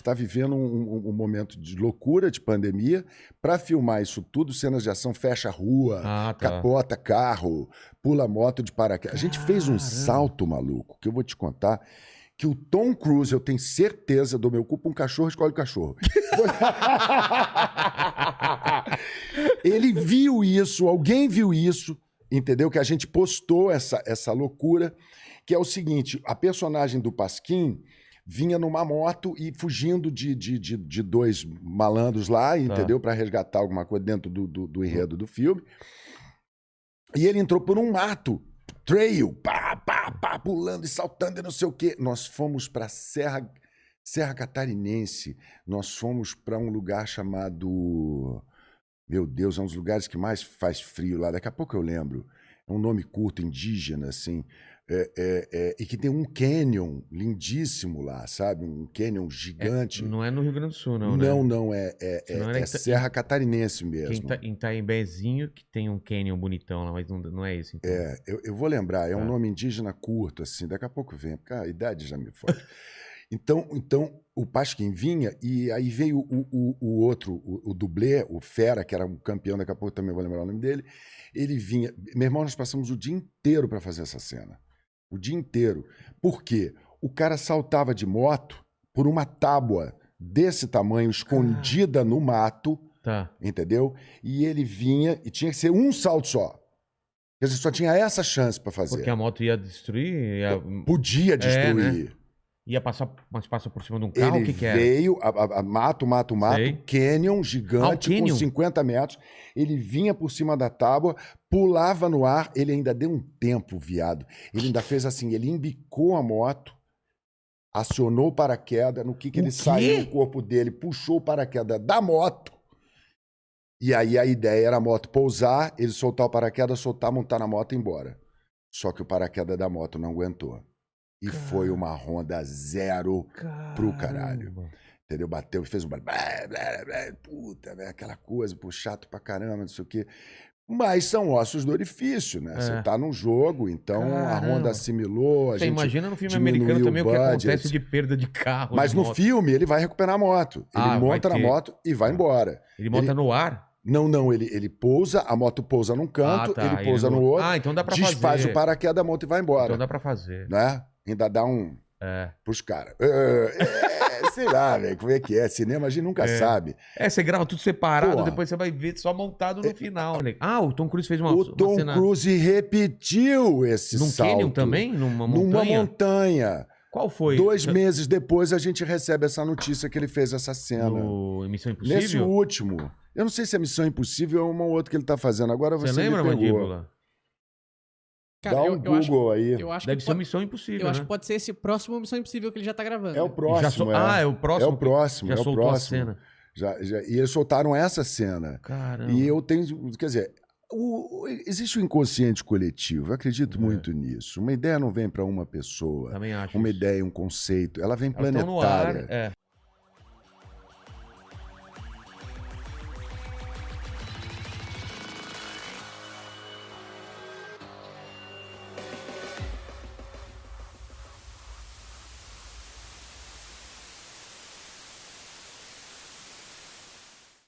está vivendo um, um- um momento de loucura, de pandemia. Para filmar isso tudo, cenas de ação, fecha a rua, Ah, tá. capota carro, pula moto de paraquedas. A gente fez um salto maluco, que eu vou te contar, que o Tom Cruise, eu tenho certeza, do meu culpa, um cachorro escolhe o cachorro. Ele viu isso, alguém viu isso, entendeu? Que a gente postou essa, essa loucura, que é o seguinte: a personagem do Pasquim vinha numa moto e fugindo de, de, de, de dois malandros lá, entendeu? Para resgatar alguma coisa dentro do, do, do enredo do filme. E ele entrou por um mato, trail, pá, pá, pá, pulando e saltando e não sei o quê. Nós fomos para Serra, Serra Catarinense, nós fomos para um lugar chamado. Meu Deus, é um dos lugares que mais faz frio lá. Daqui a pouco eu lembro. É um nome curto, indígena, assim. É, é, é, e que tem um canyon lindíssimo lá, sabe? Um canyon gigante. Não é no Rio Grande do Sul, não, não, né? não, é, é, é- era é em Ta- Serra Catarinense mesmo. em, Ta, em Taimbezinho, que tem um canyon bonitão lá, mas não, não é esse, então. É, eu, eu vou lembrar, é um Tá. nome indígena curto, assim, daqui a pouco vem, porque a idade já me foge. Então, então o Pasquim vinha e aí veio o, o, o outro, o, o dublê, o Fera, que era um campeão, daqui a pouco também vou lembrar o nome dele. Ele vinha. Meu irmão, nós passamos o dia inteiro para fazer essa cena. O dia inteiro. Por quê? O cara saltava de moto por uma tábua desse tamanho, escondida no mato Tá. entendeu? E ele vinha e tinha que ser um salto só. Quer dizer, só tinha essa chance para fazer. Porque a moto ia destruir, ia, Podia É, destruir. Ia passar, mas passa por cima de um carro, Ele o que que era? veio, a, a- mato, mato, mato, Sei. canyon gigante Ah, canyon. com 50 metros. Ele vinha por cima da tábua, pulava no ar. Ele ainda deu um tempo, viado. Ele ainda fez assim: ele embicou a moto, acionou o paraquedas. No que, que ele saiu, o corpo dele puxou o paraquedas da moto. E aí a ideia era a moto pousar, ele soltar o paraquedas, soltar, montar na moto e ir embora. Só que o paraquedas da moto não aguentou. E foi uma Honda zero pro caralho. Caramba. Entendeu? Bateu e fez um. blá, blá, blá, Puta, né? aquela coisa, pô, chato pra caramba, não sei o quê. Mas são ossos do orifício, né? É. Você tá num jogo, então a Caramba. Honda assimilou. A Você gente... imagina no filme americano também o que budget. acontece de perda de carro. Mas de no moto. filme ele vai recuperar a moto. Ele Ah, monta na moto e vai Ah. embora. Ele monta ele- no ar? Não, não, ele, ele pousa, a moto pousa num canto, ah, tá. ele pousa não- no outro, Ah, então dá pra desfaz fazer. o paraquedas da moto e vai embora. Então dá pra fazer. Né? Ainda dá um É. pros caras. É, é, sei lá, velho, como é que é. Cinema a gente nunca É. sabe. É, você grava tudo separado, Porra. depois você vai ver só montado no final. Ah, o Tom Cruise fez uma, o uma Tom cena Cruise repetiu esse num salto. canyon também? Numa Numa montanha? montanha. Qual foi? Dois Você- meses depois a gente recebe essa notícia que ele fez essa cena. No Missão Nesse Impossível? último. Eu não sei se é Missão Impossível ou uma outra que ele tá fazendo. Agora você, Você lembra, me pegou. Mandíbula? Cara, Dá um eu, eu Google acho, aí. eu acho Deve que ser pode, Missão Impossível, eu né? acho que pode ser esse próximo Missão Impossível que ele já tá gravando. É o né? próximo. É. Ah, é o É próximo. o próximo, Já é o a próximo. cena. Já, já- e eles soltaram essa cena. Caramba. E eu tenho. Quer dizer, o- o- existe o inconsciente coletivo. Eu acredito É. muito nisso. Uma ideia não vem para uma pessoa. Também acho. Uma isso. ideia, um conceito. Ela vem Elas no ar, planetária. é.